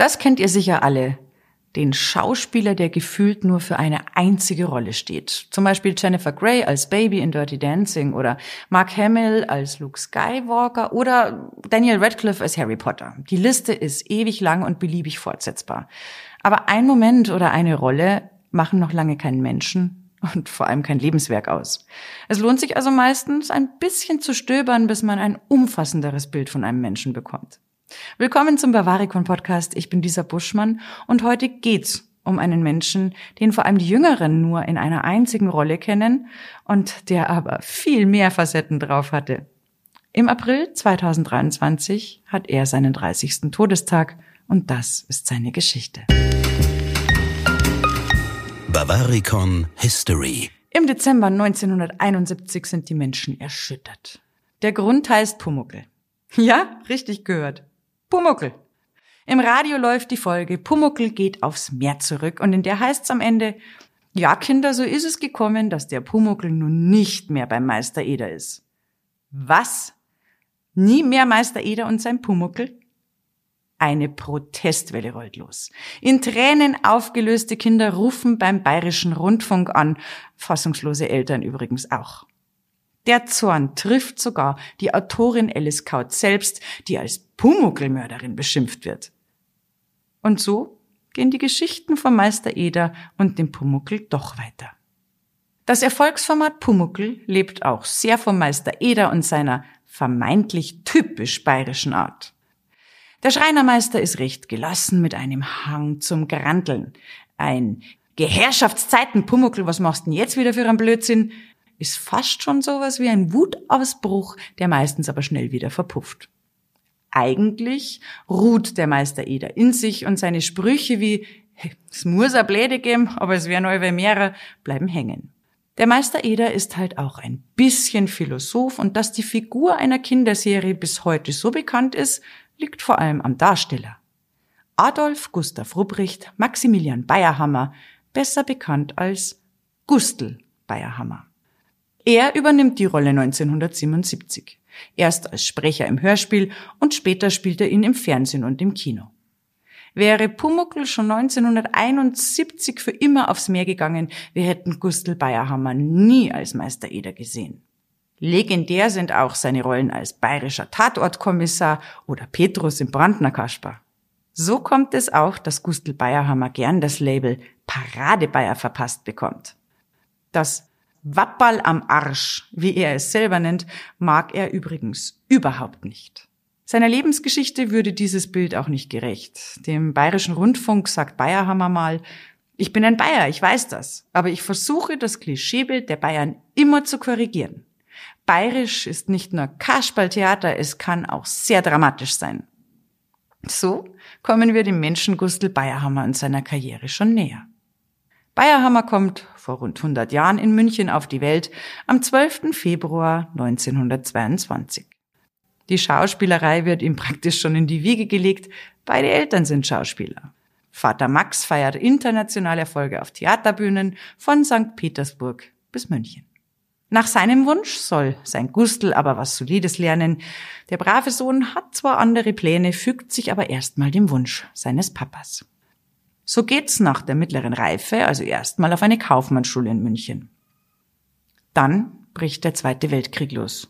Das kennt ihr sicher alle. Den Schauspieler, der gefühlt nur für eine einzige Rolle steht. Zum Beispiel Jennifer Grey als Baby in Dirty Dancing oder Mark Hamill als Luke Skywalker oder Daniel Radcliffe als Harry Potter. Die Liste ist ewig lang und beliebig fortsetzbar. Aber ein Moment oder eine Rolle machen noch lange keinen Menschen und vor allem kein Lebenswerk aus. Es lohnt sich also meistens ein bisschen zu stöbern, bis man ein umfassenderes Bild von einem Menschen bekommt. Willkommen zum Bavaricon Podcast. Ich bin Lisa Buschmann und heute geht's um einen Menschen, den vor allem die Jüngeren nur in einer einzigen Rolle kennen und der aber viel mehr Facetten drauf hatte. Im April 2023 hat er seinen 30. Todestag und das ist seine Geschichte. Bavaricon History. Im Dezember 1971 sind die Menschen erschüttert. Der Grund heißt Pumuckel. Ja, richtig gehört. Pumuckel. Im Radio läuft die Folge Pumuckel geht aufs Meer zurück und in der heißt's am Ende, ja Kinder, so ist es gekommen, dass der Pumuckel nun nicht mehr beim Meister Eder ist. Was? Nie mehr Meister Eder und sein Pumuckel? Eine Protestwelle rollt los. In Tränen aufgelöste Kinder rufen beim bayerischen Rundfunk an, fassungslose Eltern übrigens auch. Der Zorn trifft sogar die Autorin Alice Kaut selbst, die als Pumuckelmörderin beschimpft wird. Und so gehen die Geschichten von Meister Eder und dem Pumuckel doch weiter. Das Erfolgsformat Pumuckel lebt auch sehr vom Meister Eder und seiner vermeintlich typisch bayerischen Art. Der Schreinermeister ist recht gelassen mit einem Hang zum Granteln. Ein Geherrschaftszeiten Pumuckel, was machst denn jetzt wieder für einen Blödsinn? Ist fast schon sowas wie ein Wutausbruch, der meistens aber schnell wieder verpufft. Eigentlich ruht der Meister Eder in sich und seine Sprüche wie es muss a Bläde geben, aber es wären euer mehrere, bleiben hängen. Der Meister Eder ist halt auch ein bisschen Philosoph und dass die Figur einer Kinderserie bis heute so bekannt ist, liegt vor allem am Darsteller. Adolf Gustav Rupprecht Maximilian Bayerhammer, besser bekannt als Gustl Bayerhammer. Er übernimmt die Rolle 1977. Erst als Sprecher im Hörspiel und später spielt er ihn im Fernsehen und im Kino. Wäre Pumuckl schon 1971 für immer aufs Meer gegangen, wir hätten Gustl Bayerhammer nie als Meister Eder gesehen. Legendär sind auch seine Rollen als bayerischer Tatortkommissar oder Petrus im Brandner Kasper. So kommt es auch, dass Gustl Bayerhammer gern das Label Paradebayer verpasst bekommt. Das Wappal am Arsch, wie er es selber nennt, mag er übrigens überhaupt nicht. Seiner Lebensgeschichte würde dieses Bild auch nicht gerecht. Dem Bayerischen Rundfunk sagt Bayerhammer mal, ich bin ein Bayer, ich weiß das, aber ich versuche das Klischeebild der Bayern immer zu korrigieren. Bayerisch ist nicht nur Kasperltheater, es kann auch sehr dramatisch sein. So kommen wir dem Menschen Gustl Bayerhammer und seiner Karriere schon näher. Bayerhammer kommt vor rund 100 Jahren in München auf die Welt am 12. Februar 1922. Die Schauspielerei wird ihm praktisch schon in die Wiege gelegt. Beide Eltern sind Schauspieler. Vater Max feiert internationale Erfolge auf Theaterbühnen von St. Petersburg bis München. Nach seinem Wunsch soll sein Gustl aber was Solides lernen. Der brave Sohn hat zwar andere Pläne, fügt sich aber erstmal dem Wunsch seines Papas. So geht's nach der mittleren Reife also erstmal auf eine Kaufmannsschule in München. Dann bricht der Zweite Weltkrieg los.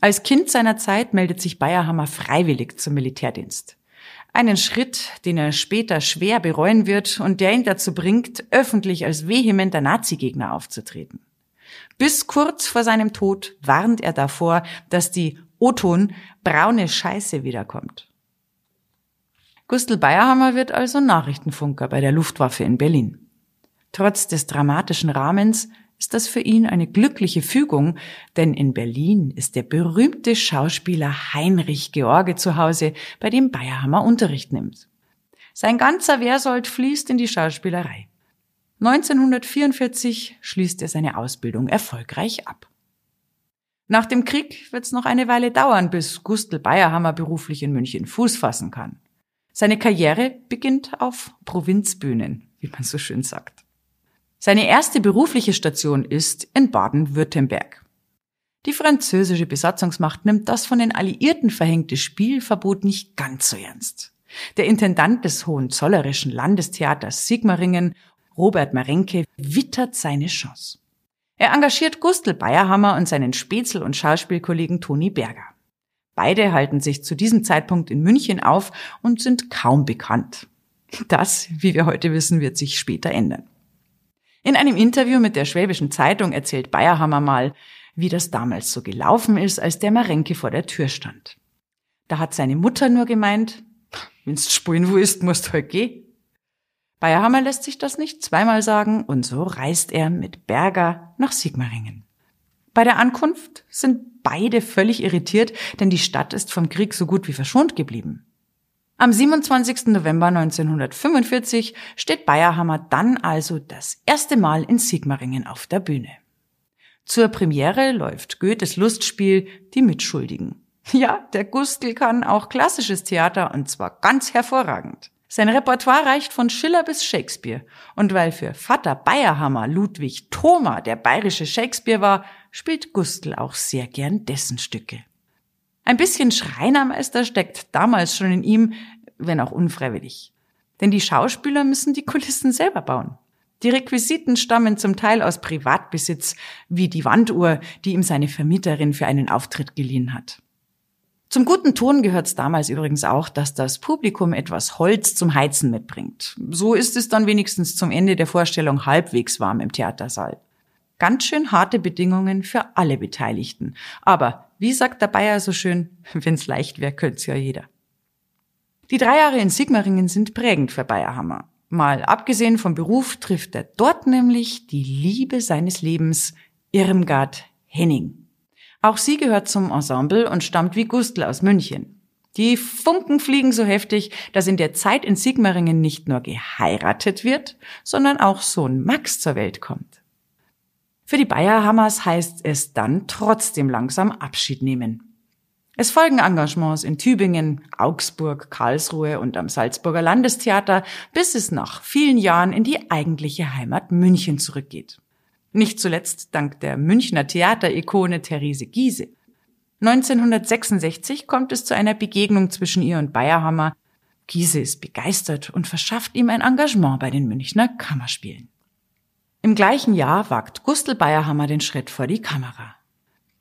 Als Kind seiner Zeit meldet sich Bayerhammer freiwillig zum Militärdienst. Einen Schritt, den er später schwer bereuen wird und der ihn dazu bringt, öffentlich als vehementer Nazigegner aufzutreten. Bis kurz vor seinem Tod warnt er davor, dass die Oton braune Scheiße wiederkommt. Gustl Bayerhammer wird also Nachrichtenfunker bei der Luftwaffe in Berlin. Trotz des dramatischen Rahmens ist das für ihn eine glückliche Fügung, denn in Berlin ist der berühmte Schauspieler Heinrich George zu Hause, bei dem Bayerhammer Unterricht nimmt. Sein ganzer Wehrsold fließt in die Schauspielerei. 1944 schließt er seine Ausbildung erfolgreich ab. Nach dem Krieg wird es noch eine Weile dauern, bis Gustl Bayerhammer beruflich in München Fuß fassen kann. Seine Karriere beginnt auf Provinzbühnen, wie man so schön sagt. Seine erste berufliche Station ist in Baden-Württemberg. Die französische Besatzungsmacht nimmt das von den Alliierten verhängte Spielverbot nicht ganz so ernst. Der Intendant des Hohenzollerischen Landestheaters Sigmaringen, Robert Marenke, wittert seine Chance. Er engagiert Gustl Bayerhammer und seinen Spätzl- und Schauspielkollegen Toni Berger. Beide halten sich zu diesem Zeitpunkt in München auf und sind kaum bekannt. Das, wie wir heute wissen, wird sich später ändern. In einem Interview mit der Schwäbischen Zeitung erzählt Bayerhammer mal, wie das damals so gelaufen ist, als der Marenke vor der Tür stand. Da hat seine Mutter nur gemeint, wenn's spulen wo ist, musst halt gehen. Bayerhammer lässt sich das nicht zweimal sagen und so reist er mit Berger nach Sigmaringen. Bei der Ankunft sind beide völlig irritiert, denn die Stadt ist vom Krieg so gut wie verschont geblieben. Am 27. November 1945 steht Bayerhammer dann also das erste Mal in Sigmaringen auf der Bühne. Zur Premiere läuft Goethes Lustspiel Die Mitschuldigen. Ja, der Gustl kann auch klassisches Theater und zwar ganz hervorragend. Sein Repertoire reicht von Schiller bis Shakespeare. Und weil für Vater Bayerhammer Ludwig Thoma der bayerische Shakespeare war, spielt Gustl auch sehr gern dessen Stücke. Ein bisschen Schreinermeister steckt damals schon in ihm, wenn auch unfreiwillig. Denn die Schauspieler müssen die Kulissen selber bauen. Die Requisiten stammen zum Teil aus Privatbesitz, wie die Wanduhr, die ihm seine Vermieterin für einen Auftritt geliehen hat. Zum guten Ton gehört damals übrigens auch, dass das Publikum etwas Holz zum Heizen mitbringt. So ist es dann wenigstens zum Ende der Vorstellung halbwegs warm im Theatersaal. Ganz schön harte Bedingungen für alle Beteiligten. Aber wie sagt der Bayer so schön, wenn's leicht wäre, könnt's ja jeder. Die drei Jahre in Sigmaringen sind prägend für Bayerhammer. Mal abgesehen vom Beruf trifft er dort nämlich die Liebe seines Lebens, Irmgard Henning. Auch sie gehört zum Ensemble und stammt wie Gustl aus München. Die Funken fliegen so heftig, dass in der Zeit in Sigmaringen nicht nur geheiratet wird, sondern auch Sohn Max zur Welt kommt. Für die Bayerhammers heißt es dann trotzdem langsam Abschied nehmen. Es folgen Engagements in Tübingen, Augsburg, Karlsruhe und am Salzburger Landestheater, bis es nach vielen Jahren in die eigentliche Heimat München zurückgeht. Nicht zuletzt dank der Münchner Theaterikone Therese Giese. 1966 kommt es zu einer Begegnung zwischen ihr und Bayerhammer. Giese ist begeistert und verschafft ihm ein Engagement bei den Münchner Kammerspielen. Im gleichen Jahr wagt Gustl Bayerhammer den Schritt vor die Kamera.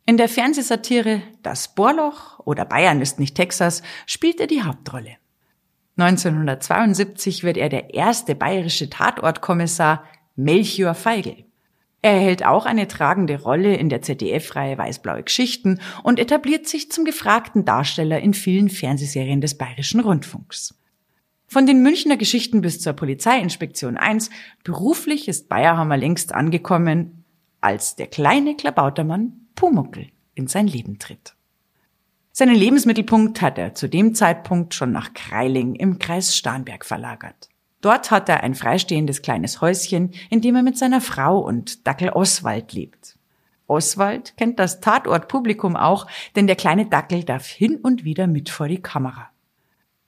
In der Fernsehsatire Das Bohrloch oder Bayern ist nicht Texas spielt er die Hauptrolle. 1972 wird er der erste bayerische Tatortkommissar Melchior Feigl. Er erhält auch eine tragende Rolle in der ZDF-Reihe Weißblaue Geschichten und etabliert sich zum gefragten Darsteller in vielen Fernsehserien des Bayerischen Rundfunks. Von den Münchner Geschichten bis zur Polizeiinspektion 1, beruflich ist Bayerhammer längst angekommen, als der kleine Klabautermann Pumuckel in sein Leben tritt. Seinen Lebensmittelpunkt hat er zu dem Zeitpunkt schon nach Kreiling im Kreis Starnberg verlagert. Dort hat er ein freistehendes kleines Häuschen, in dem er mit seiner Frau und Dackel Oswald lebt. Oswald kennt das Tatortpublikum auch, denn der kleine Dackel darf hin und wieder mit vor die Kamera.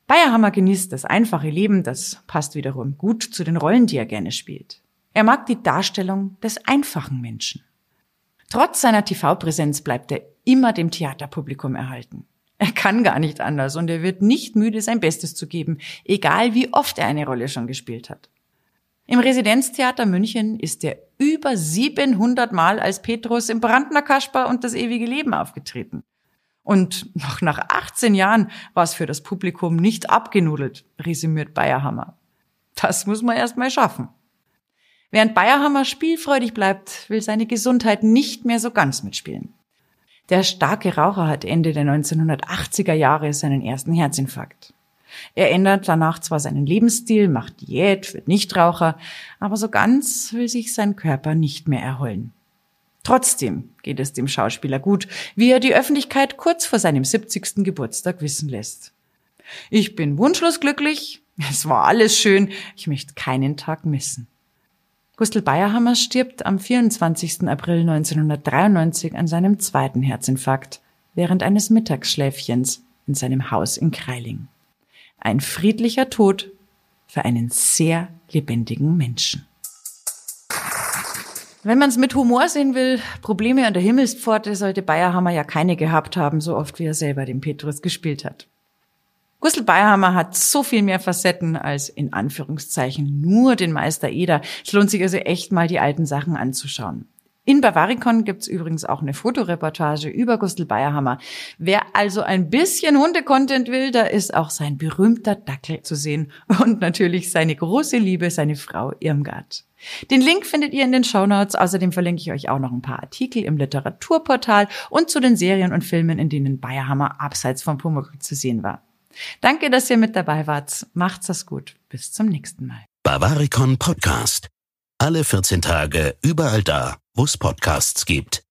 Bayerhammer genießt das einfache Leben, das passt wiederum gut zu den Rollen, die er gerne spielt. Er mag die Darstellung des einfachen Menschen. Trotz seiner TV-Präsenz bleibt er immer dem Theaterpublikum erhalten. Er kann gar nicht anders und er wird nicht müde, sein Bestes zu geben, egal wie oft er eine Rolle schon gespielt hat. Im Residenztheater München ist er über 700 Mal als Petrus im Brandner Kasper und das ewige Leben aufgetreten. Und noch nach 18 Jahren war es für das Publikum nicht abgenudelt, resümiert Bayerhammer. Das muss man erst mal schaffen. Während Bayerhammer spielfreudig bleibt, will seine Gesundheit nicht mehr so ganz mitspielen. Der starke Raucher hat Ende der 1980er Jahre seinen ersten Herzinfarkt. Er ändert danach zwar seinen Lebensstil, macht Diät, wird Nichtraucher, aber so ganz will sich sein Körper nicht mehr erholen. Trotzdem geht es dem Schauspieler gut, wie er die Öffentlichkeit kurz vor seinem 70. Geburtstag wissen lässt. Ich bin wunschlos glücklich, es war alles schön, ich möchte keinen Tag missen. Gustl Bayerhammer stirbt am 24. April 1993 an seinem zweiten Herzinfarkt während eines Mittagsschläfchens in seinem Haus in Kreiling. Ein friedlicher Tod für einen sehr lebendigen Menschen. Wenn man es mit Humor sehen will, Probleme an der Himmelspforte sollte Bayerhammer ja keine gehabt haben, so oft wie er selber den Petrus gespielt hat. Gustl Bayerhammer hat so viel mehr Facetten als in Anführungszeichen nur den Meister Eder. Es lohnt sich also echt mal die alten Sachen anzuschauen. In Bavaricon gibt's übrigens auch eine Fotoreportage über Gustl Bayerhammer. Wer also ein bisschen Hundecontent will, da ist auch sein berühmter Dackel zu sehen und natürlich seine große Liebe, seine Frau Irmgard. Den Link findet ihr in den Shownotes. Außerdem verlinke ich euch auch noch ein paar Artikel im Literaturportal und zu den Serien und Filmen, in denen Bayerhammer abseits vom Pumuckl zu sehen war. Danke, dass ihr mit dabei wart. Macht's es gut. Bis zum nächsten Mal. Bavaricon Podcast. Alle 14 Tage überall da, wo es Podcasts gibt.